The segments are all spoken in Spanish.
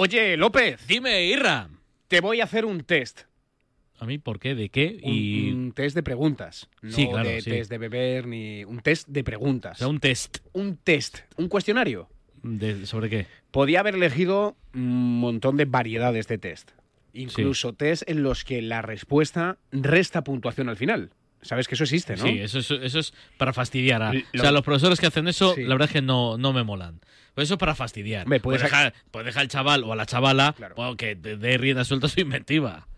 Oye, López, Dime, Irra. te voy a hacer un test. ¿A mí por qué? ¿De qué? Un, Y... un test de preguntas. No Sí, claro, de sí. test de beber ni. Un test de O preguntas. sea, un test. Un test. Un cuestionario. De, ¿Sobre qué? Podía haber elegido un montón de variedades de test. Incluso test en los que la respuesta resta puntuación al final. Sabes que eso existe, ¿no? Sí, eso, es- eso es para fastidiar. a- O sea, los profesores que hacen eso, Sí. la verdad es que no, no me molan. Pues eso es para fastidiar. Hombre, puedes dejar, dejar al chaval o a la chavala Claro. que dé rienda suelta a su inventiva.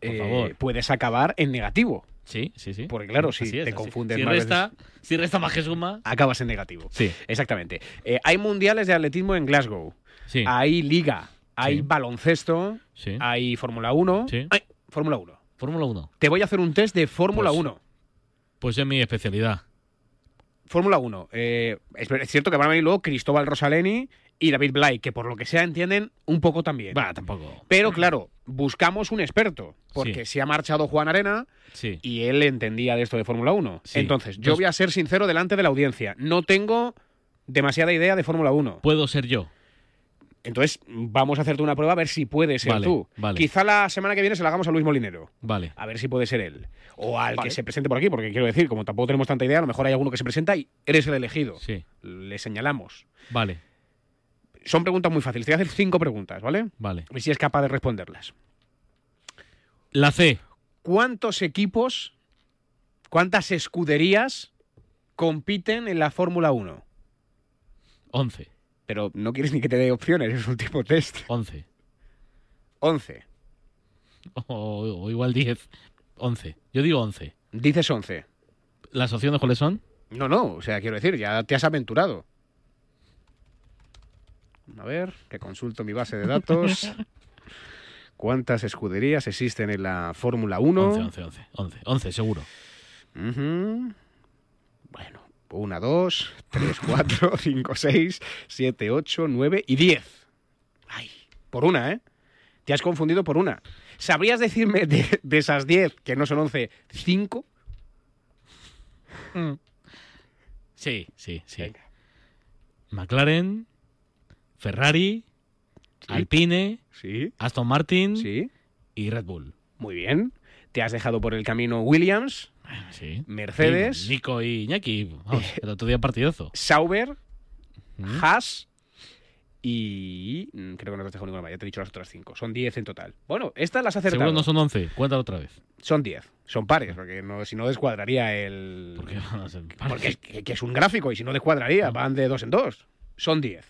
Por Eh, favor. Puedes acabar en negativo. Sí, sí, sí. Porque, claro, si es, te confundes si más resta, Si resta más que suma. Acabas en negativo. Sí. Exactamente. Eh, hay mundiales de atletismo en Glasgow. Sí. Hay liga. Hay Sí. baloncesto. Sí. Hay Fórmula 1. Sí. Fórmula 1. Fórmula 1. Te voy a hacer un test de Fórmula Pues- 1. Pues es mi especialidad. Fórmula 1. eh, es, cierto que van a venir luego Cristóbal Rosaleni y David Blay, que por lo que sea entienden un poco también. Va, tampoco. Pero claro, buscamos un experto, porque Sí. se ha marchado Juan Arena Sí. y él entendía de esto de Fórmula 1. Sí. Entonces, yo Dos- voy a ser sincero delante de la audiencia. No tengo demasiada idea de Fórmula 1. Puedo ser yo. Entonces, vamos a hacerte una prueba a ver si puedes ser Vale, tú. vale. Quizá la semana que viene se la hagamos a Luis Molinero. Vale. A ver si puede ser él. O al Vale. que se presente por aquí, porque quiero decir, como tampoco tenemos tanta idea, a lo mejor hay alguno que se presenta y eres el elegido. Sí. Le señalamos. Vale. Son preguntas muy fáciles. Te voy a hacer cinco preguntas, ¿vale? Vale. A ver si es capaz de responderlas. La C. ¿Cuántos equipos, cuántas escuderías compiten en la Fórmula 1? 11. Pero no quieres ni que te dé opciones, es un tipo test. 11. 11. O, o igual 10. 11. Yo digo 11. Dices 11. ¿Las opciones cuáles son? No, no, o sea, quiero decir, ya te has aventurado. A ver, que consulto mi base de datos. ¿Cuántas escuderías existen en la Fórmula 1? 11, 11, 11. 11, 11 seguro. Ujú. Bueno, 1, 2, 3, 4, 5, 6, 7, 8, 9 y 10. Ay, por una, ¿eh? Te has confundido por una. ¿Sabrías decirme de, de esas 10, que no son 11, 5? Sí, sí, sí. Venga. McLaren, Ferrari, Alpine, Sí, Aston Martin sí. y Red Bull. Muy bien. Te has dejado por el camino Williams, Sí. Mercedes. Y Nico y Iñaki. Vamos, el otro día partidazo. Sauber, Mm. Haas y... mm, Creo que no te has dejado ninguna más, ya te he dicho las otras 5. Son 10 en total. Bueno, estas las acertado. Seguro no son 11. Cuéntalo otra vez. Son 10. Son pares, porque no, si no descuadraría el... ¿Por qué van a ser Porque es, que, es un gráfico y si no descuadraría, van de dos en dos. Son 10.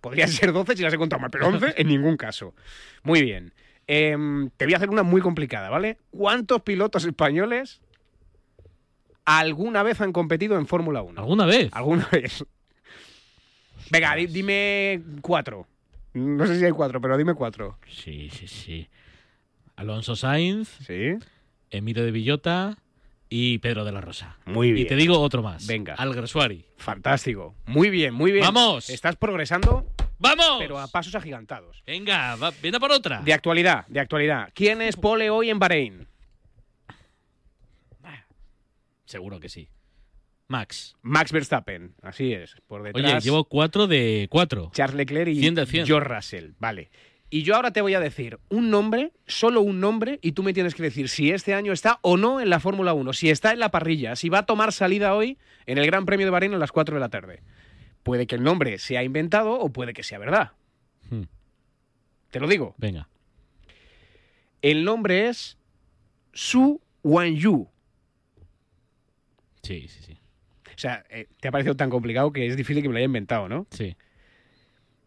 Podrían ser 12 si las he contado mal, pero 11 en ningún caso. Muy bien. Em, te voy a hacer una muy complicada, ¿vale? ¿Cuántos pilotos españoles alguna vez han competido en Fórmula 1? ¿Alguna vez? ¿Alguna vez? Venga, di- dime cuatro. No sé si hay cuatro, pero dime cuatro. Sí, sí, sí. Alonso Sainz, Sí. Emilio de Villota y Pedro de la Rosa. Muy bien. Y te digo otro más. Venga. Alguersuari. Fantástico. Muy bien, muy bien. ¡Vamos! Estás progresando, ¡Vamos! pero a pasos agigantados. Venga, va, ven a por otra. De actualidad, de actualidad. ¿Quién es pole hoy en Bahrein? Seguro que sí. Max. Max Verstappen. Así es. Por detrás, Oye, llevo cuatro de cuatro. Charles Leclerc y Cien de cien. George Russell. Vale. Y yo ahora te voy a decir un nombre, solo un nombre, y tú me tienes que decir si este año está o no en la Fórmula 1, si está en la parrilla, si va a tomar salida hoy en el Gran Premio de Bahrein a las 4 de la tarde. Puede que el nombre sea inventado o puede que sea verdad. Hmm, Te lo digo. Venga. El nombre es Su Wanyu. Sí, sí, sí. O sea, eh, te ha parecido tan complicado que es difícil que me lo haya inventado, ¿no? Sí.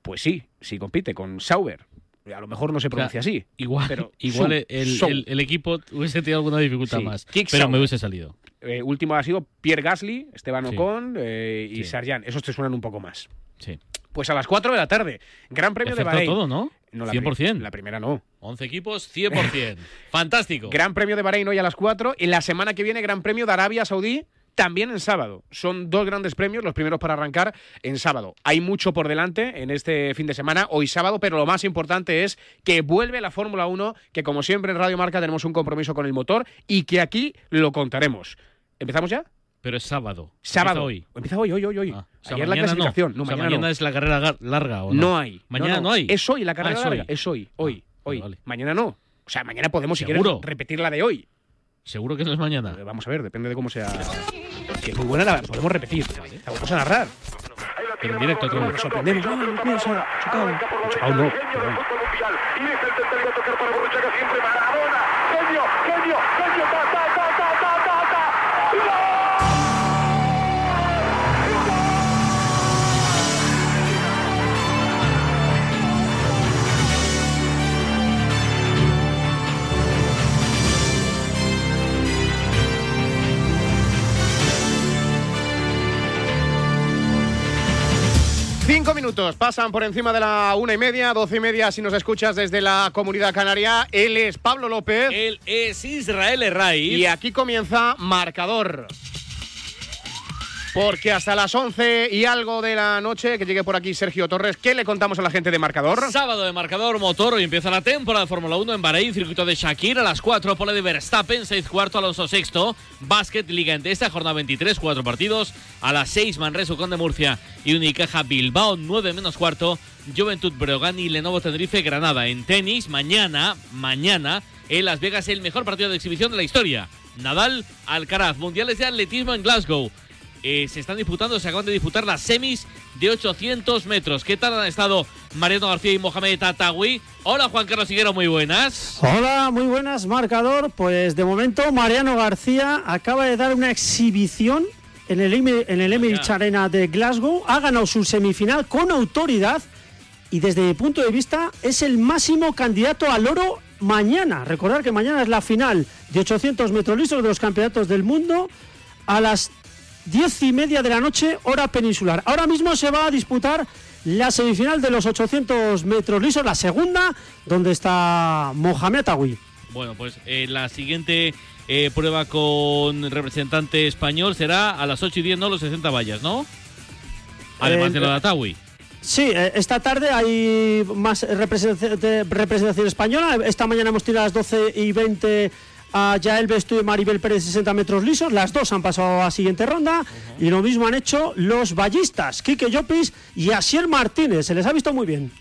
Pues sí, sí compite con Sauber. A lo mejor no se pronuncia así. Igual, Pero igual Su- el, Su. el- el equipo hubiese tenido alguna dificultad Sí. más. Kick pero me hubiese salido. Eh, último ha sido Pierre Gasly, Esteban Sí. Ocon eh, y Sí. Sarjan. Esos te suenan un poco más. Sí. Pues a las 4 de la tarde, Gran Premio de Bahrein. todo, ¿no? No, la pri- 100%. La primera no. 11 equipos, 100%. Fantástico. Gran Premio de Bahrein hoy a las 4. En la semana que viene, Gran Premio de Arabia Saudí, también en sábado. Son dos grandes premios, los primeros para arrancar en sábado. Hay mucho por delante en este fin de semana, hoy sábado, pero lo más importante es que vuelve la Fórmula 1, que como siempre en Radio Marca tenemos un compromiso con el motor y que aquí lo contaremos. ¿Empezamos ya? Pero es sábado. Sábado. Empieza hoy. Empieza hoy, hoy, hoy, hoy. Ah, o sea, Ayer la clasificación. No, No, O sea, mañana, mañana no. es la carrera larga o no. No hay. Mañana no, hay. Es hoy la carrera Ah, es larga. hoy. Es hoy, hoy, Ah, hoy. vale. Mañana no. O sea, mañana podemos, si ¿Seguro? quieres, repetir la de hoy. Seguro que no es mañana. Eh, Vamos a ver, depende de cómo sea. Si es muy buena, la podemos repetir. La vamos a narrar. Pero en directo. Nos sorprendemos. Ah, mira, se ha chocado. Chocado no, perdón. Cinco minutos pasan por encima de la una y media, doce y media si nos escuchas desde la comunidad canaria. Él es Pablo López Él es Israel Herraiz. y aquí comienza marcador. Porque hasta las 11 y algo de la noche, que llegue por aquí Sergio Torres, ¿qué le contamos a la gente de marcador? Sábado de marcador motor, hoy empieza la temporada de Fórmula 1 en Bahrein, circuito de Shakir a las 4, pole de Verstappen, 6 cuarto, Alonso sexto, básquet, Liga Endesa, jornada 23, 4 partidos, a las 6 Manresa, Ucón de Murcia y Unicaja Bilbao, 9 menos cuarto, Juventud Breogán y Lenovo Tenerife, Granada. En tenis, mañana, mañana, en Las Vegas el mejor partido de exhibición de la historia. Nadal, Alcaraz, mundiales de atletismo en Glasgow. Eh, se están disputando, se acaban de disputar las semis de 800 metros. ¿Qué tal han estado Mariano García y Mohamed Tatawi? Hola Juan Carlos Higuero, muy buenas. Hola, muy buenas, marcador. Pues de momento Mariano García acaba de dar una exhibición en el, en el Emirates Arena de Glasgow. Ha ganado su semifinal con autoridad y desde mi punto de vista es el máximo candidato al oro mañana. Recordar que mañana es la final de 800 metros lisos de los campeonatos del mundo a las 10 y media de la noche, hora peninsular. Ahora mismo se va a disputar la semifinal de los 800 metros lisos, la segunda, donde está Mohamed Awi. Bueno, pues eh, la siguiente eh, prueba con representante español será a las 8 y 10, no los 60 vallas, ¿no? Además Eh, de la de Atawi. Sí, eh, esta tarde hay más representación, representación española. Esta mañana hemos tirado a las 12 y 20 a Yael Bestu y Maribel Pérez 60 metros lisos. Las dos han pasado a siguiente ronda. Y lo mismo han hecho los ballistas, Quique Llopis y Asier Martínez. Se les ha visto muy bien.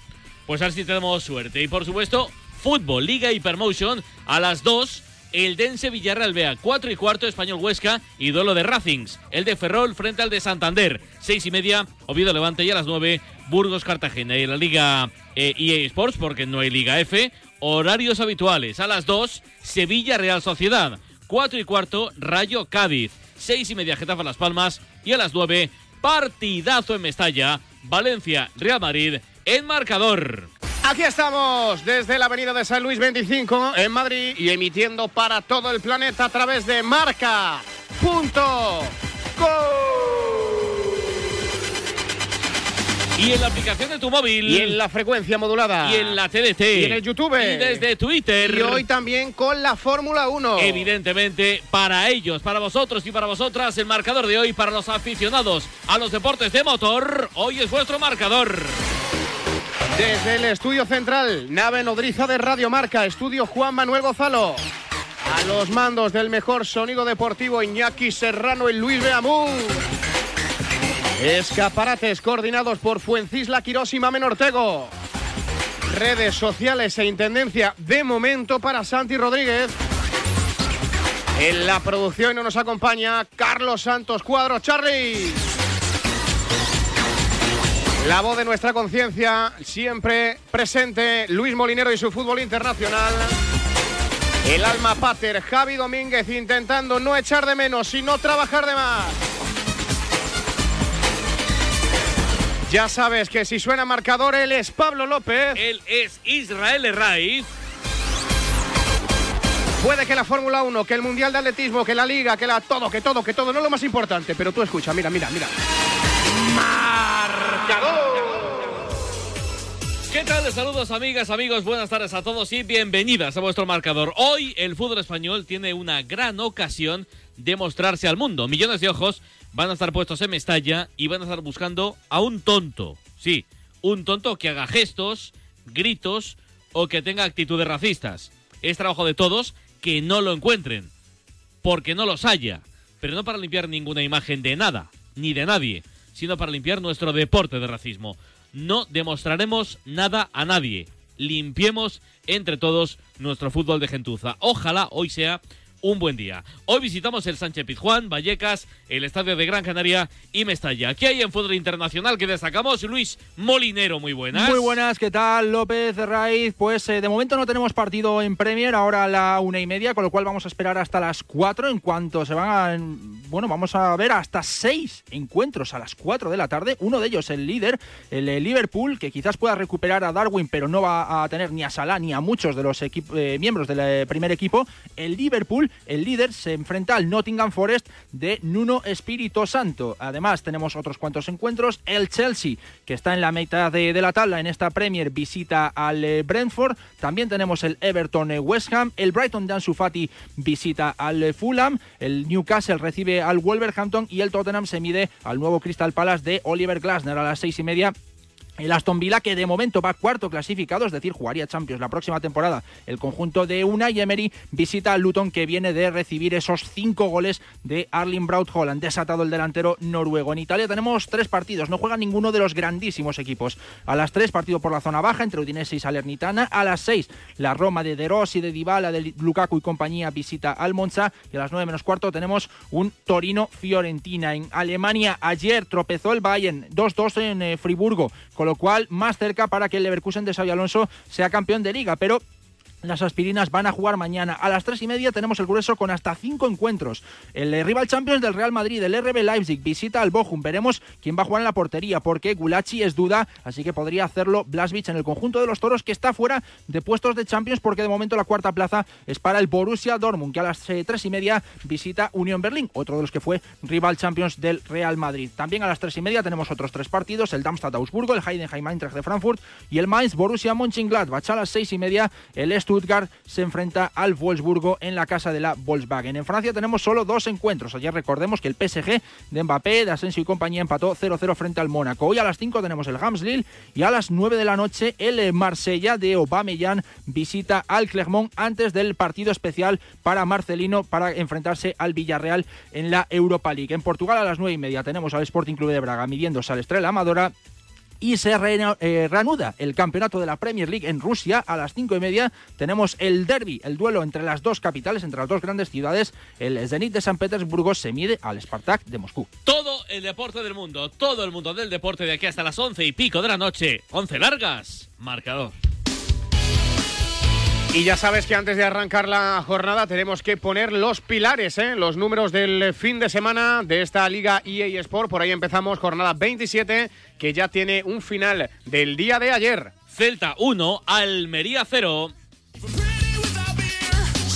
Pues a ver si tenemos suerte. Y por supuesto, fútbol, Liga Hypermotion a las 2. El Dense Villarreal Bea, 4 y cuarto, Español Huesca y duelo de Racings. El de Ferrol frente al de Santander, 6 y media, Oviedo Levante y a las 9, Burgos Cartagena. Y en la Liga eh, EA Sports, porque no hay Liga F, horarios habituales. A las 2, Sevilla Real Sociedad. 4 y cuarto, Rayo Cádiz. 6 y media, Getafe Las Palmas. Y a las 9, partidazo en Mestalla, Valencia Real Madrid en marcador. Aquí estamos desde la avenida de San Luis 25 en Madrid y emitiendo para todo el planeta a través de marca. Y en la aplicación de tu móvil. Y en la frecuencia modulada. Y en la TDT. Y en el YouTube. Y desde Twitter. Y hoy también con la Fórmula 1. Evidentemente, para ellos, para vosotros y para vosotras, el marcador de hoy, para los aficionados a los deportes de motor, hoy es vuestro marcador. Desde el estudio central, nave nodriza de Radio Marca, estudio Juan Manuel Gozalo. A los mandos del mejor sonido deportivo, Iñaki Serrano y Luis Beamú. Escaparates coordinados por Fuencisla Quirós y Mamen Ortego. Redes sociales e intendencia de momento para Santi Rodríguez. En la producción nos acompaña Carlos Santos Cuadro Charlie. La voz de nuestra conciencia, siempre presente, Luis Molinero y su fútbol internacional. El alma pater, Javi Domínguez, intentando no echar de menos y no trabajar de más. Ya sabes que si suena marcador, él es Pablo López. Él es Israel Herraiz. Puede que la Fórmula 1, que el Mundial de Atletismo, que la Liga, que la todo, que todo, que todo, no es lo más importante, pero tú escucha, mira, mira, mira. Marcador. ¿Qué tal? Saludos amigas, amigos, buenas tardes a todos y bienvenidas a vuestro marcador. Hoy el fútbol español tiene una gran ocasión de mostrarse al mundo. Millones de ojos van a estar puestos en Mestalla y van a estar buscando a un tonto. Sí, un tonto que haga gestos, gritos o que tenga actitudes racistas. Es trabajo de todos que no lo encuentren, porque no los haya. pero no para limpiar ninguna imagen de nada, ni de nadie, sino para limpiar nuestro deporte de racismo. No demostraremos nada a nadie. Limpiemos entre todos nuestro fútbol de gentuza. Ojalá hoy sea un buen día. Hoy visitamos el Sánchez Pizjuán, Vallecas, el Estadio de Gran Canaria y Mestalla. ¿Qué hay en fútbol internacional que destacamos? Luis Molinero, muy buenas. Muy buenas, ¿qué tal? López Raiz. Pues eh, de momento no tenemos partido en Premier, ahora a la una y media, con lo cual vamos a esperar hasta las cuatro. En cuanto se van a. Bueno, vamos a ver hasta seis encuentros a las cuatro de la tarde. Uno de ellos, el líder, el eh, Liverpool, que quizás pueda recuperar a Darwin, pero no va a tener ni a Salah ni a muchos de los eh, miembros del primer equipo. El Liverpool el líder se enfrenta al Nottingham Forest de Nuno Espíritu Santo. Además, tenemos otros cuantos encuentros. El Chelsea, que está en la mitad de, la tabla en esta Premier, visita al eh, Brentford. También tenemos el Everton eh, West Ham. El Brighton de Ansu visita al eh, Fulham. El Newcastle recibe al Wolverhampton. Y el Tottenham se mide al nuevo Crystal Palace de Oliver Glasner a las seis y media el Aston Villa, que de momento va cuarto clasificado, es decir, jugaría Champions la próxima temporada. El conjunto de Una y Emery visita al Luton, que viene de recibir esos cinco goles de Arling Braut Holland, desatado el delantero noruego. En Italia tenemos tres partidos, no juega ninguno de los grandísimos equipos. A las tres, partido por la zona baja entre Udinese y Salernitana. A las seis, la Roma de De Rossi, de Dybala, de Lukaku y compañía visita al Monza. Y a las nueve menos cuarto tenemos un Torino-Fiorentina. En Alemania, ayer tropezó el Bayern 2-2 en eh, Friburgo, con lo cual más cerca para que el Leverkusen de Xavi Alonso sea campeón de liga, pero las aspirinas van a jugar mañana. A las tres y media tenemos el grueso con hasta cinco encuentros. El eh, rival Champions del Real Madrid, el RB Leipzig, visita al Bochum. Veremos quién va a jugar en la portería, porque Gulachi es duda, así que podría hacerlo Blaswich en el conjunto de los toros, que está fuera de puestos de Champions, porque de momento la cuarta plaza es para el Borussia Dortmund, que a las eh, tres y media visita Unión Berlín, otro de los que fue rival Champions del Real Madrid. También a las tres y media tenemos otros tres partidos: el Darmstadt Augsburgo, el Heidenheim Eintracht de Frankfurt y el Mainz Borussia Mönchengladbach. A las seis y media el se enfrenta al Wolfsburgo en la casa de la Volkswagen. En Francia tenemos solo dos encuentros. Ayer recordemos que el PSG de Mbappé, de Asensio y compañía empató 0-0 frente al Mónaco. Hoy a las 5 tenemos el Hams Lille y a las 9 de la noche el Marsella de Aubameyang visita al Clermont antes del partido especial para Marcelino para enfrentarse al Villarreal en la Europa League. En Portugal a las 9 y media tenemos al Sporting Club de Braga midiéndose al Estrella Amadora y se eh, reanuda el campeonato de la Premier League en Rusia a las cinco y media. Tenemos el derby, el duelo entre las dos capitales, entre las dos grandes ciudades. El Zenit de San Petersburgo se mide al Spartak de Moscú. Todo el deporte del mundo, todo el mundo del deporte de aquí hasta las once y pico de la noche. Once largas, marcador. Y ya sabes que antes de arrancar la jornada tenemos que poner los pilares, ¿eh? los números del fin de semana de esta liga EA Sport. Por ahí empezamos jornada 27, que ya tiene un final del día de ayer. Celta 1, Almería 0.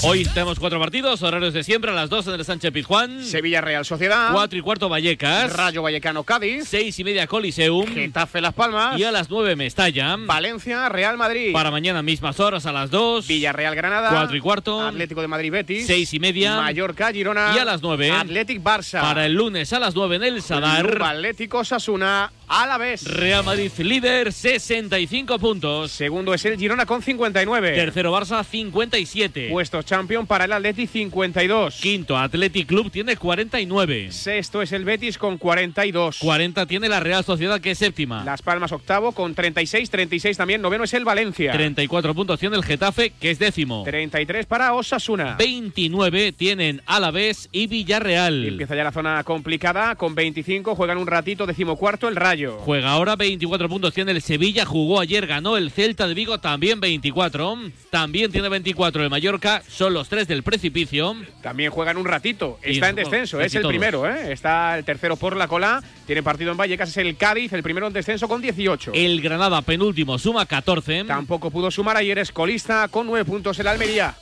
Hoy tenemos cuatro partidos, horarios de siempre, a las 2 en el Sánchez Pizjuán. Sevilla Real Sociedad. 4 y cuarto Vallecas. Rayo Vallecano Cádiz. 6 y media Coliseum. Getafe Las Palmas. Y a las 9 Mestalla. Valencia Real Madrid. Para mañana mismas horas a las 2. Villarreal Granada. 4 y cuarto. Atlético de Madrid Betis. 6 y media. Mallorca Girona. Y a las 9. Atlético Barça. Para el lunes a las 9 en el Sadar. Atlético Sasuna. A la vez. Real Madrid líder, 65 puntos. Segundo es el Girona con 59. Tercero Barça, 57. Puesto champion para el Atleti, 52. Quinto Athletic Club tiene 49. Sexto es el Betis con 42. 40 tiene la Real Sociedad que es séptima. Las Palmas octavo con 36. 36 también. Noveno es el Valencia. 34 puntos tiene el Getafe que es décimo. 33 para Osasuna. 29 tienen Alavés y Villarreal. empieza ya la zona complicada. Con 25 juegan un ratito, decimocuarto el Rayo. Juega ahora 24 puntos tiene el Sevilla, jugó ayer, ganó el Celta de Vigo también 24. También tiene 24 el Mallorca, son los tres del precipicio. También juegan un ratito, está en descenso, es el primero, ¿eh? está el tercero por la cola, tiene partido en Vallecas, es el Cádiz, el primero en descenso con 18. El Granada penúltimo suma 14. Tampoco pudo sumar ayer, es colista con 9 puntos el Almería.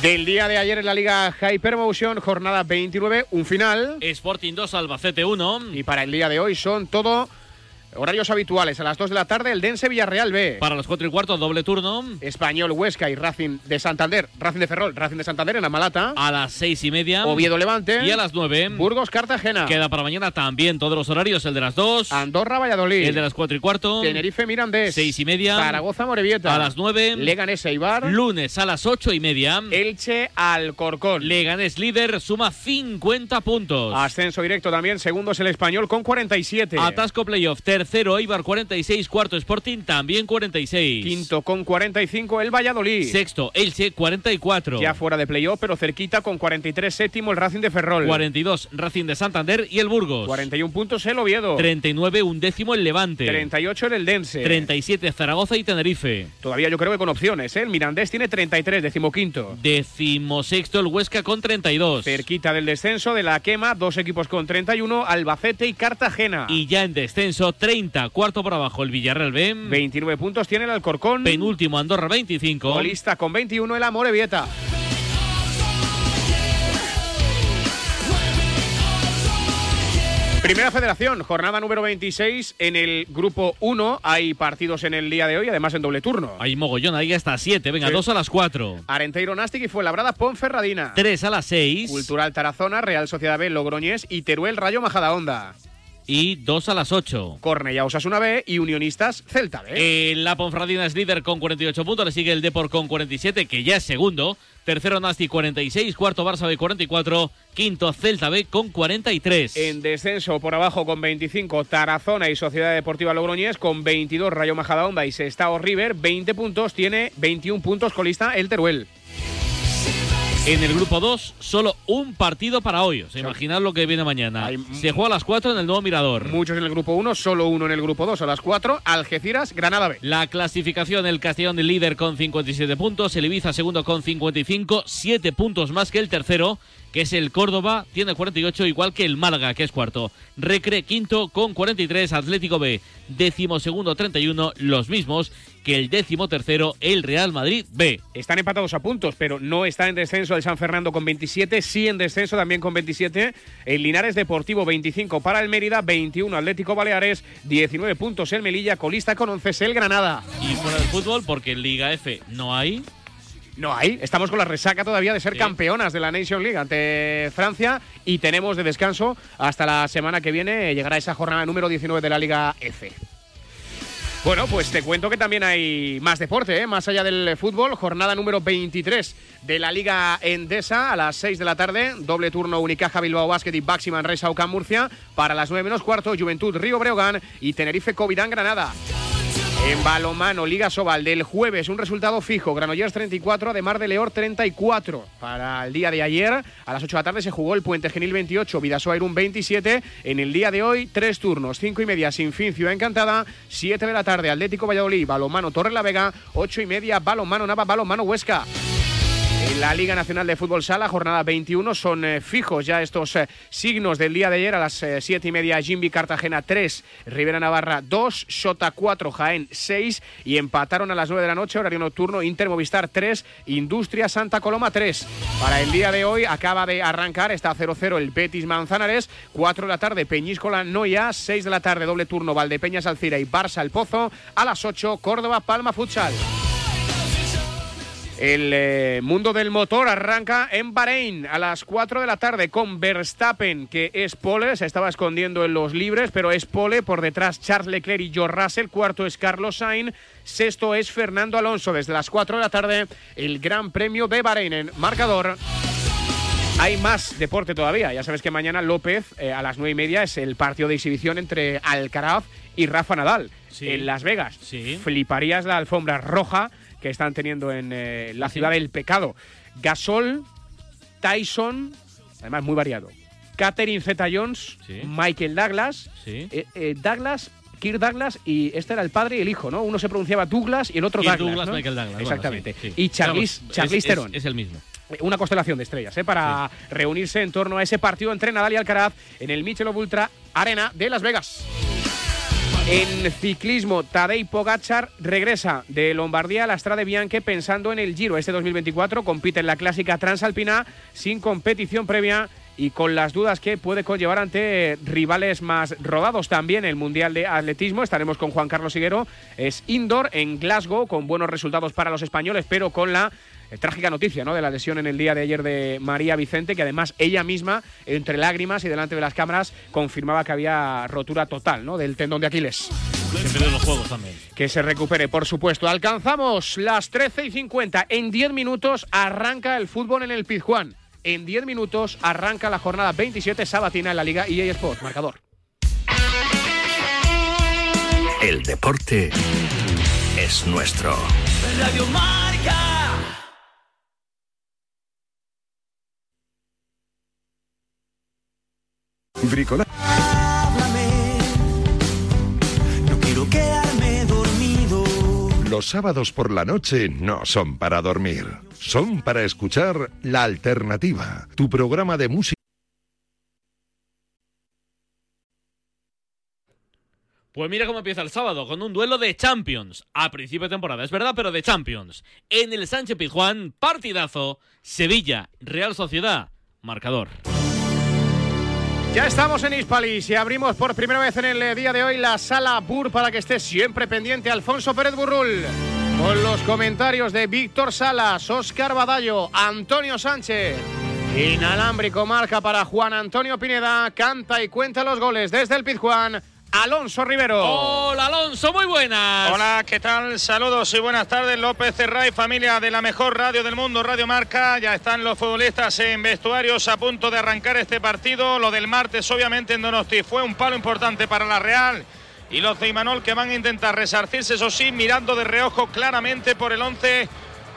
Del día de ayer en la Liga Hypermotion, jornada 29, un final. Sporting 2, Albacete 1. Y para el día de hoy son todo Horarios habituales, a las 2 de la tarde, el Dense Villarreal B. Para los 4 y cuarto, doble turno. Español Huesca y Racing de Santander, Racing de Ferrol, Racing de Santander en Amalata. A las 6 y media. Oviedo Levante. Y a las 9. Burgos Cartagena. Queda para mañana también todos los horarios, el de las 2. Andorra Valladolid. El de las 4 y cuarto. Tenerife Mirandés. 6 y media. Zaragoza Morevieta. A las 9. Leganés Eibar. Lunes a las 8 y media. Elche Alcorcón. Leganés líder, suma 50 puntos. Ascenso directo también, segundo es el español con 47. Atasco Playoff, tercero Eibar 46, cuarto Sporting también 46. Quinto con 45 el Valladolid. Sexto Elche 44. Ya fuera de playoff, pero cerquita con 43 séptimo el Racing de Ferrol. 42 Racing de Santander y el Burgos. 41 puntos el Oviedo. 39 undécimo el Levante. 38 en el Dense. 37 Zaragoza y Tenerife. Todavía yo creo que con opciones, ¿eh? El Mirandés tiene 33, decimoquinto. Decimosexto el Huesca con 32. Cerquita del descenso de la quema, dos equipos con 31, Albacete y Cartagena. Y ya en descenso 30, cuarto por abajo el Villarreal B. 29 puntos tiene el Alcorcón. Penúltimo Andorra 25. Colista con 21 el Amorebieta. Primera Federación, jornada número 26 en el grupo 1. Hay partidos en el día de hoy, además en doble turno. Hay mogollón, ahí hasta 7. Venga, Sí. 2 a las 4. Arenteiro Nastic y Fuenlabrada Ponferradina. 3 a las 6. Cultural Tarazona, Real Sociedad B, Logroñés y Teruel Rayo Majadahonda. Y 2 a las 8. Cornellá Osasuna B y Unionistas Celta B. Eh, la Ponferradina es líder con 48 puntos, le sigue el Depor con 47, que ya es segundo. Tercero Nasti 46, cuarto Barça B 44, quinto Celta B con 43. En descenso por abajo con 25 Tarazona y Sociedad Deportiva Logroñés con 22 Rayo Majadahonda y Sestao River 20 puntos tiene 21 puntos colista el Teruel. En el grupo 2, solo un partido para hoy. O sea, imaginad lo que viene mañana. Hay- Se juega a las 4 en el nuevo Mirador. Muchos en el grupo 1, solo uno en el grupo 2 a las 4 Algeciras Granada B. La clasificación, el Castellón del líder con 57 puntos, el Ibiza segundo con 55, 7 puntos más que el tercero, que es el Córdoba, tiene 48, igual que el Málaga, que es cuarto. Recre quinto con 43, Atlético B décimo segundo 31, los mismos que el décimo tercero, el Real Madrid B. Están empatados a puntos, pero no está en descenso el San Fernando con 27, sí en descenso también con 27. El Linares Deportivo 25 para el Mérida, 21 Atlético Baleares, 19 puntos el Melilla, colista con 11 es el Granada. Y fuera del fútbol, porque en Liga F no hay. No hay, estamos con la resaca todavía de ser Sí. campeonas de la Nation League ante Francia y tenemos de descanso hasta la semana que viene, llegará esa jornada número 19 de la Liga F. Bueno, pues te cuento que también hay más deporte, ¿eh? más allá del fútbol. Jornada número 23 de la Liga Endesa a las 6 de la tarde. Doble turno Unicaja Bilbao Basket y Baxi Manresa Ocam Murcia. Para las 9 menos cuarto, Juventud Río Breogán y Tenerife Covirán Granada. En balomano, Liga Sobal del jueves, un resultado fijo. Granollers 34, de Mar de Leor 34. Para el día de ayer, a las 8 de la tarde se jugó el Puente Genil 28, Vidasoa Irún 27. En el día de hoy, tres turnos, 5 y media sin fin, Ciudad Encantada. 7 de la tarde, Atlético Valladolid, balomano Torre la Vega. 8 y media, balomano Nava, balomano Huesca. En la Liga Nacional de Fútbol Sala, jornada 21, son eh, fijos ya estos eh, signos del día de ayer. A las 7 y media, Jimby Cartagena 3, Rivera Navarra 2, Sota 4, Jaén 6 y empataron a las 9 de la noche, horario nocturno, Inter Movistar 3, Industria Santa Coloma 3. Para el día de hoy acaba de arrancar, está 0-0 el Betis Manzanares, 4 de la tarde Peñíscola Noya, 6 de la tarde doble turno Valdepeñas Alcira y Barça El Pozo, a las 8 Córdoba Palma Futsal. El eh, mundo del motor arranca en Bahrein a las 4 de la tarde con Verstappen, que es pole, se estaba escondiendo en los libres, pero es pole. Por detrás Charles Leclerc y George Russell. Cuarto es Carlos Sainz. Sexto es Fernando Alonso. Desde las 4 de la tarde, el Gran Premio de Bahrein en marcador. Hay más deporte todavía. Ya sabes que mañana López eh, a las 9 y media es el partido de exhibición entre Alcaraz y Rafa Nadal Sí. en Las Vegas. Sí. Fliparías la alfombra roja que están teniendo en eh, la ciudad del pecado. Gasol, Tyson, además muy variado. Catherine Zeta Jones, Sí. Michael Douglas, Sí. eh, eh, Douglas. Kirk Douglas y este era el padre y el hijo, ¿no? Uno se pronunciaba Douglas y el otro Douglas. Douglas, ¿no? Michael Douglas. Exactamente. sí. Y Charlize, Vamos, Charlize es- es- Theron. Es, el mismo. Una constelación de estrellas, ¿eh? Para reunirse en torno a ese partido entre Nadal y Alcaraz en el Michelob Ultra Arena de Las Vegas. En ciclismo, Tadej Pogachar regresa de Lombardía a la Strade Bianche pensando en el Giro este 2024. Compite en la clásica transalpina sin competición previa y con las dudas que puede conllevar ante rivales más rodados también el Mundial de Atletismo. Estaremos con Juan Carlos Higuero, es indoor en Glasgow, con buenos resultados para los españoles, pero con la eh, trágica noticia ¿no? de la lesión en el día de ayer de María Vicente, que además ella misma, entre lágrimas y delante de las cámaras, confirmaba que había rotura total ¿no? del tendón de Aquiles. Siempre de los juegos también. Que se recupere, por supuesto. Alcanzamos las 13 y 50. En 10 minutos arranca el fútbol en el Pizjuán. En 10 minutos arranca la jornada 27 sabatina en la Liga EA Sports. Marcador. El deporte es nuestro. Radio Marca. Bricola. Háblame. No quiero quedarme dormido. Los sábados por la noche no son para dormir, son para escuchar La Alternativa, tu programa de música. Pues mira cómo empieza el sábado, con un duelo de Champions. A principio de temporada, es verdad, pero de Champions. En el Sánchez Pizjuán, partidazo. Sevilla, Real Sociedad, marcador. Ya estamos en Hispalis y abrimos por primera vez en el día de hoy la sala BUR para que esté siempre pendiente Alfonso Pérez Burrul. Con los comentarios de Víctor Salas, Óscar Badallo, Antonio Sánchez. Inalámbrico marca para Juan Antonio Pineda. Canta y cuenta los goles desde el Pizjuán. Alonso Rivero. Hola Alonso, muy buenas. Hola, ¿qué tal? Saludos y buenas tardes. López Cerray, familia de la mejor radio del mundo, Radio Marca. Ya están los futbolistas en vestuarios a punto de arrancar este partido. Lo del martes, obviamente, en Donosti fue un palo importante para la Real. Y los de Imanol que van a intentar resarcirse, eso sí, mirando de reojo claramente por el 11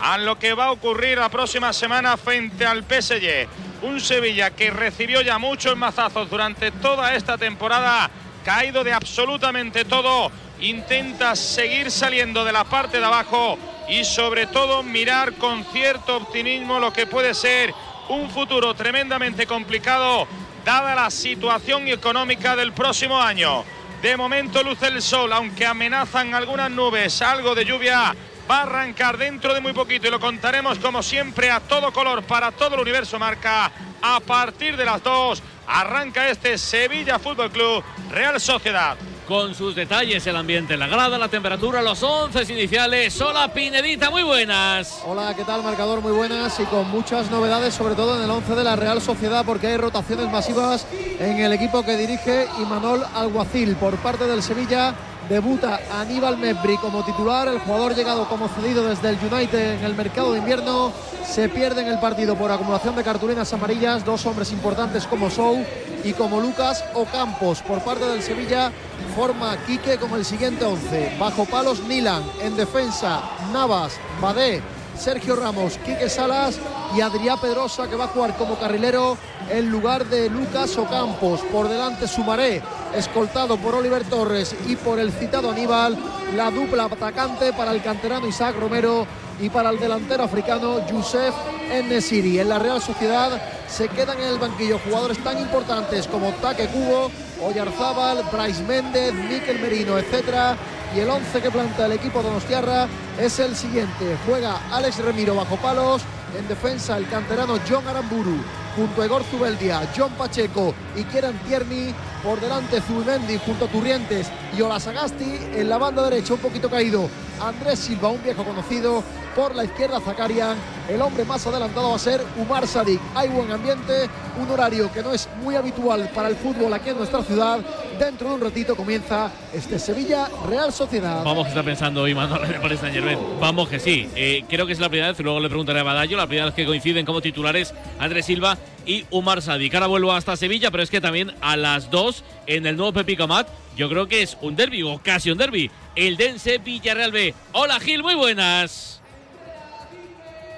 a lo que va a ocurrir la próxima semana frente al PSG. Un Sevilla que recibió ya muchos mazazos durante toda esta temporada caído de absolutamente todo, intenta seguir saliendo de la parte de abajo y sobre todo mirar con cierto optimismo lo que puede ser un futuro tremendamente complicado dada la situación económica del próximo año. De momento luce el sol, aunque amenazan algunas nubes, algo de lluvia. Va a arrancar dentro de muy poquito y lo contaremos como siempre a todo color para todo el universo marca a partir de las 2 arranca este Sevilla Fútbol Club Real Sociedad. Con sus detalles, el ambiente, la grada, la temperatura, los 11 iniciales. Hola Pinedita, muy buenas. Hola, ¿qué tal? Marcador, muy buenas y con muchas novedades, sobre todo en el 11 de la Real Sociedad, porque hay rotaciones masivas en el equipo que dirige Imanol Alguacil. Por parte del Sevilla, debuta Aníbal Mebri como titular, el jugador llegado como cedido desde el United en el mercado de invierno, se pierde en el partido por acumulación de cartulinas amarillas, dos hombres importantes como Sou y como Lucas Ocampos. Por parte del Sevilla forma Quique como el siguiente 11, bajo palos Nilan, en defensa Navas, Badé, Sergio Ramos, Quique Salas y Adrián Pedrosa que va a jugar como carrilero en lugar de Lucas Ocampos. Por delante Sumaré, escoltado por Oliver Torres y por el citado Aníbal, la dupla atacante para el canterano Isaac Romero y para el delantero africano Youssef Enesiri. En la Real Sociedad se quedan en el banquillo jugadores tan importantes como Taque Cubo, Oyarzábal, Bryce Méndez, Miquel Merino, etcétera. Y el 11 que planta el equipo Donostiarra es el siguiente. Juega Alex Remiro bajo palos. En defensa el canterano John Aramburu junto a Igor Zubeldia, John Pacheco y Kieran Tierney. Por delante Zubimendi junto a Turrientes y Olasagasti. En la banda derecha un poquito caído Andrés Silva, un viejo conocido. Por la izquierda Zakarian. El hombre más adelantado va a ser Umar Sadik. Hay buen ambiente, un horario que no es muy habitual para el fútbol aquí en nuestra ciudad. Dentro de un ratito comienza este Sevilla Real Sociedad. Vamos que está pensando Imanol por esta Yerbet. Vamos que sí. Eh, creo que es la primera vez, luego le preguntaré a Badallo, la primera vez que coinciden como titulares Andrés Silva y Umar Sadik. Ahora vuelvo hasta Sevilla, pero es que también a las 2 en el nuevo Pepico Mat, yo creo que es un derby o casi un derby. El Dense Villarreal B. Hola Gil, muy buenas.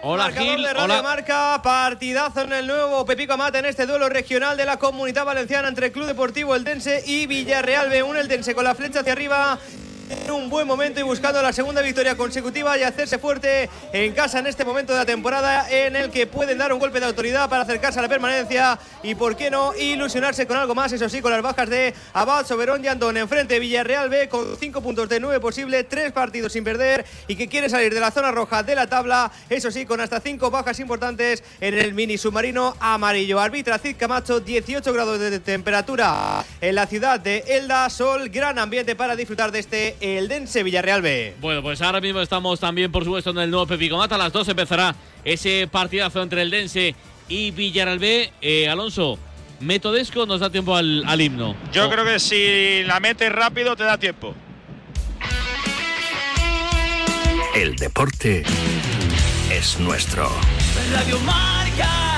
Hola Marcador Gil, de Radio hola. Marca, partidazo en el nuevo Pepico Mata en este duelo regional de la Comunidad Valenciana entre Club Deportivo Eldense y Villarreal B1 Eldense con la flecha hacia arriba en un buen momento y buscando la segunda victoria consecutiva y hacerse fuerte en casa en este momento de la temporada en el que pueden dar un golpe de autoridad para acercarse a la permanencia y, por qué no, ilusionarse con algo más, eso sí, con las bajas de Abad, Soberón y Andón. Enfrente Villarreal B con 5 puntos de 9 posible, 3 partidos sin perder y que quiere salir de la zona roja de la tabla, eso sí, con hasta 5 bajas importantes en el mini submarino amarillo. Arbitra Cid Camacho, 18 grados de temperatura en la ciudad de Elda, Sol, gran ambiente para disfrutar de este Eldense Villarreal B. Bueno, pues ahora mismo estamos también, por supuesto, en el nuevo Pepico Mata. A las 2 empezará ese partidazo entre el Dense y Villarreal B. Eh, Alonso, ¿Metodesco nos da tiempo al, al himno? Yo O- creo que si la metes rápido te da tiempo. El deporte es nuestro. Radio Marca.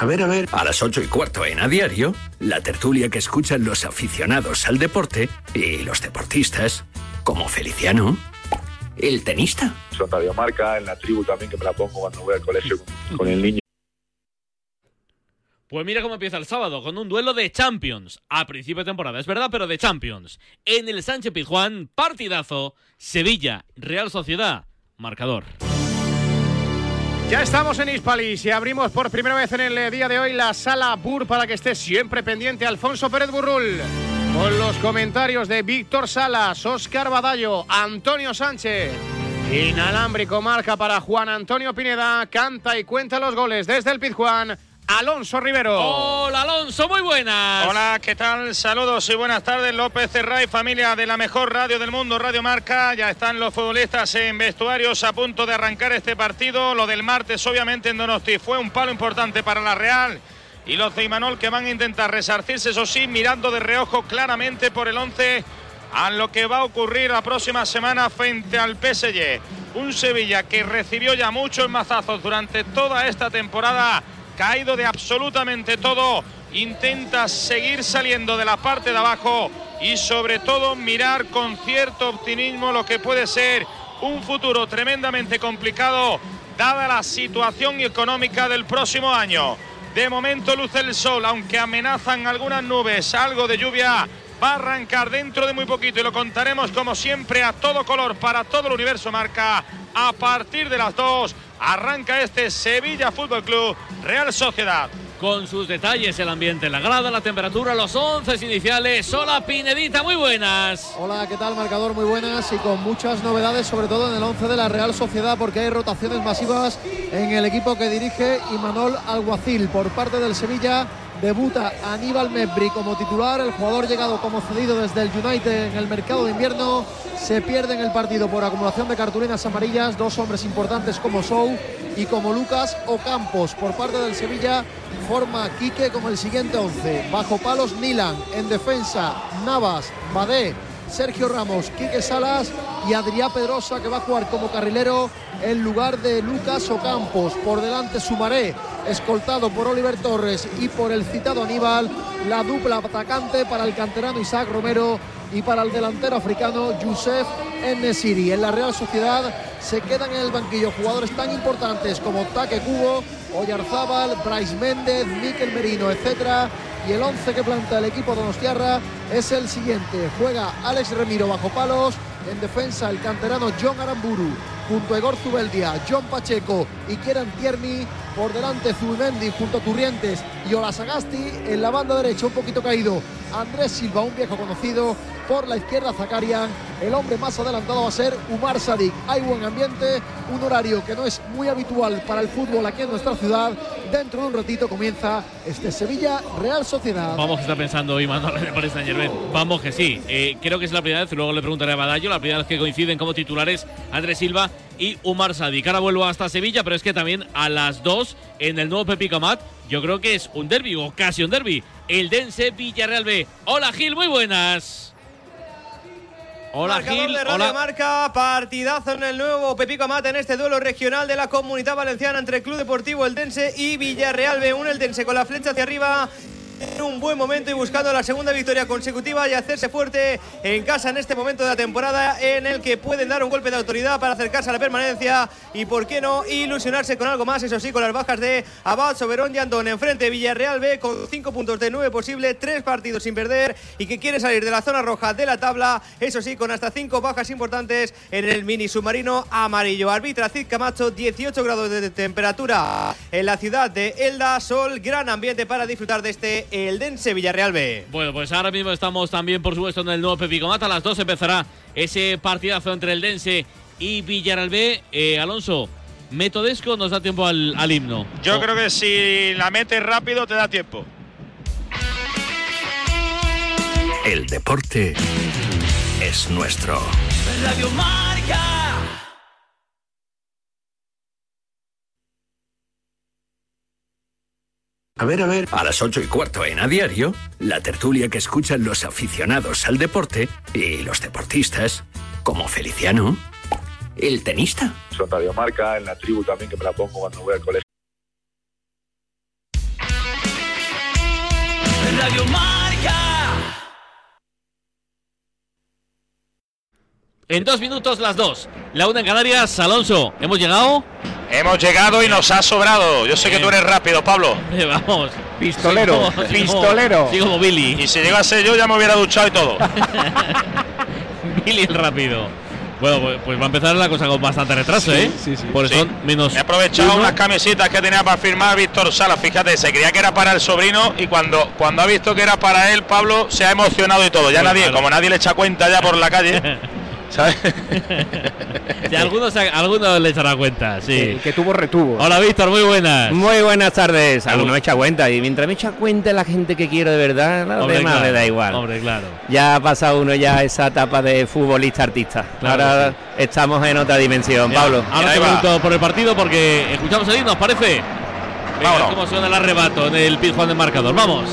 A ver, a ver. A las ocho y cuarto en A Diario, la tertulia que escuchan los aficionados al deporte y los deportistas, como Feliciano, el tenista. Son Radio Marca, en la tribu también que me la pongo cuando voy al colegio con, con el niño. Pues mira cómo empieza el sábado, con un duelo de Champions. A principio de temporada, es verdad, pero de Champions. En el Sánchez Pizjuán, partidazo, Sevilla, Real Sociedad, marcador. Ya estamos en Hispalis y abrimos por primera vez en el día de hoy la sala BUR para que esté siempre pendiente Alfonso Pérez Burrul. Con los comentarios de Víctor Salas, Óscar Badallo, Antonio Sánchez. Inalámbrico marca para Juan Antonio Pineda. Canta y cuenta los goles desde el Pizjuán. Alonso Rivero. Hola Alonso, muy buenas. Hola, ¿qué tal? Saludos y buenas tardes. López Cerray, familia de la mejor radio del mundo, Radio Marca. Ya están los futbolistas en vestuarios a punto de arrancar este partido. Lo del martes, obviamente, en Donosti fue un palo importante para la Real. Y los de Imanol que van a intentar resarcirse, eso sí, mirando de reojo claramente por el 11 a lo que va a ocurrir la próxima semana frente al PSG. Un Sevilla que recibió ya muchos mazazos durante toda esta temporada, caído de absolutamente todo, intenta seguir saliendo de la parte de abajo y sobre todo mirar con cierto optimismo lo que puede ser un futuro tremendamente complicado dada la situación económica del próximo año. De momento luce el sol, aunque amenazan algunas nubes, algo de lluvia. Va a arrancar dentro de muy poquito y lo contaremos como siempre a todo color para todo el universo marca. A partir de las 2 arranca este Sevilla Fútbol Club Real Sociedad. Con sus detalles, el ambiente, la grada, la temperatura, los 11 iniciales. Hola Pinedita, muy buenas. Hola, ¿qué tal? Marcador muy buenas y con muchas novedades, sobre todo en el 11 de la Real Sociedad, porque hay rotaciones masivas en el equipo que dirige Imanol Alguacil. Por parte del Sevilla debuta Aníbal Membri como titular, el jugador llegado como cedido desde el United en el mercado de invierno. Se pierde en el partido por acumulación de cartulinas amarillas, dos hombres importantes como Sou y como Lucas Ocampos. Por parte del Sevilla forma Quique como el siguiente 11. Bajo palos Nilan, en defensa Navas, Badé, Sergio Ramos, Quique Salas y Adrián Pedrosa que va a jugar como carrilero en lugar de Lucas Ocampos. Por delante Sumaré, escoltado por Oliver Torres y por el citado Aníbal, la dupla atacante para el canterano Isaac Romero y para el delantero africano Youssef Enesiri. En la Real Sociedad se quedan en el banquillo jugadores tan importantes como Taque Cubo, Oyarzábal, Bryce Méndez, Miquel Merino, etcétera. Y el 11 que planta el equipo Donostiarra es el siguiente. Juega Alex Remiro bajo palos. En defensa el canterano John Aramburu junto a Igor Zubeldia, John Pacheco y Kieran Tierney. Por delante Zubimendi junto a Turrientes y Olasagasti. En la banda derecha un poquito caído Andrés Silva, un viejo conocido. Por la izquierda Zakarian. El hombre más adelantado va a ser Umar Sadik. Hay buen ambiente, un horario que no es muy habitual para el fútbol aquí en nuestra ciudad. Dentro de un ratito comienza este Sevilla Real Sociedad. Vamos que está pensando Imanol por esta Yerbet. Vamos que sí. Eh, creo que es la primera vez, luego le preguntaré a Badallo, la primera vez que coinciden como titulares Andrés Silva y Umar Sadik. Ahora vuelvo hasta Sevilla, pero es que también a las 2 en el nuevo Pepi Camat, yo creo que es un derby o casi un derby. El Dense Villarreal B. Hola Gil, muy buenas. Hola Marcador Gil, de Radio hola. Marca, partidazo en el nuevo Pepico Amate en este duelo regional de la Comunidad Valenciana entre Club Deportivo Eldense y Villarreal B1 Eldense con la flecha hacia arriba En un buen momento y buscando la segunda victoria consecutiva y hacerse fuerte en casa en este momento de la temporada en el que pueden dar un golpe de autoridad para acercarse a la permanencia y, por qué no, ilusionarse con algo más, eso sí, con las bajas de Abad, Soberón y Andón. Enfrente Villarreal B con 5 puntos de 9 posible, 3 partidos sin perder y que quiere salir de la zona roja de la tabla, eso sí, con hasta 5 bajas importantes en el mini submarino amarillo. Arbitra Cid Camacho, 18 grados de temperatura en la ciudad de Elda, Sol, gran ambiente para disfrutar de este Eldense Villarreal B. Bueno, pues ahora mismo estamos también, por supuesto, en el nuevo Pepico Mata. A las 2 empezará ese partidazo entre el Dense y Villarreal B. Eh, Alonso, ¿metodesco nos da tiempo al, al himno? Yo O- creo que si la metes rápido te da tiempo. El deporte es nuestro. Radio Marca. A ver, a ver. A las ocho y cuarto en A Diario, la tertulia que escuchan los aficionados al deporte y los deportistas, como Feliciano, el tenista. Son Radio Marca, en la tribu también que me la pongo cuando voy al colegio. Radio Marca. En dos minutos las dos. La una en Canarias. Alonso, ¿hemos llegado? Hemos llegado y nos ha sobrado. Yo sé que tú eres rápido, Pablo. Eh, vamos. Pistolero, Sigo- sigo- pistolero. Sigo como Billy. Y si llegase yo ya me hubiera duchado y todo. Billy el rápido. Bueno, pues, pues va a empezar la cosa con bastante retraso, ¿eh? sí, sí. Por eso Sí. menos. Me he aprovechado uno. unas camisetas que tenía para firmar Víctor Sala. Fíjate, se creía que era para el sobrino y cuando, cuando ha visto que era para él, Pablo se ha emocionado y todo. Ya Pues nadie, claro. como nadie le echa cuenta ya por la calle, ¿sabes? Sí, algunos, algunos le echará cuenta, sí. El que tuvo retuvo. Hola, Víctor, muy buenas. Muy buenas tardes. Alguno me echa cuenta y mientras me echa cuenta la gente que quiero de verdad, los Hombre, demás claro, le da igual. Hombre, claro. Ya ha pasado uno ya esa etapa de futbolista artista. Claro Ahora estamos en otra dimensión, Ya, Pablo. Ahora te pregunto por el partido porque escuchamos el himno, ¿os parece? Venga, Vámonos. cómo suena el arrebato en el Pizjuán del marcador. Vamos.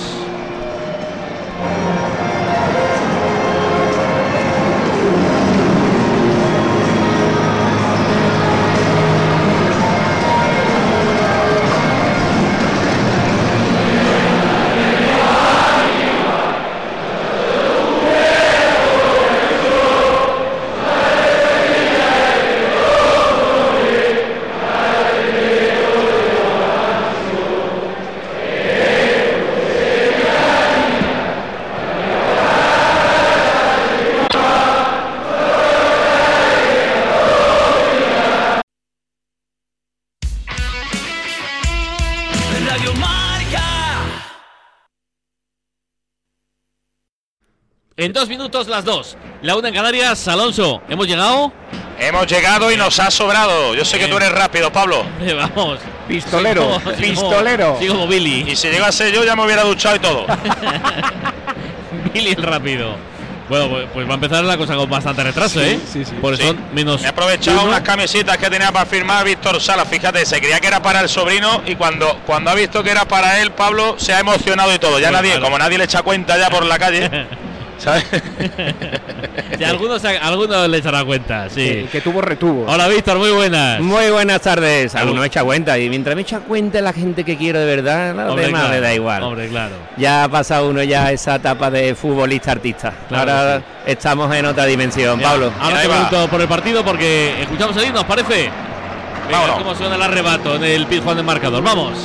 En dos minutos las dos. La una en Canarias. Alonso, ¿hemos llegado? Hemos llegado y nos ha sobrado. Yo sé que tú eres rápido, Pablo. Vamos. Pistolero, Sigo- sigo- pistolero. Sigo como Billy. Y si llegase yo ya me hubiera duchado y todo. Billy el rápido. Bueno, pues, pues va a empezar la cosa con bastante retraso, ¿eh? sí, sí. Por eso Sí. menos. Me he aprovechado uno. unas camisetas que tenía para firmar Víctor Sala. Fíjate, se creía que era para el sobrino y cuando, cuando ha visto que era para él, Pablo se ha emocionado y todo. Ya Pues nadie, claro. como nadie le echa cuenta ya por la calle, ¿sabes? Sí, algunos, algunos le echará cuenta, sí. El que tuvo retuvo. Hola, Víctor, muy buenas. Muy buenas tardes. Salud. Alguno me echa cuenta y mientras me echa cuenta la gente que quiero de verdad, los Hombre, demás claro, le da igual. Hombre, claro. Ya ha pasado uno ya esa etapa de futbolista artista. Claro Ahora estamos en otra dimensión, Ya, Pablo. Ahora te pregunto por el partido porque escuchamos el himno, ¿os parece? Venga, Vámonos. cómo suena el arrebato en el Pizjuán del marcador. Vamos.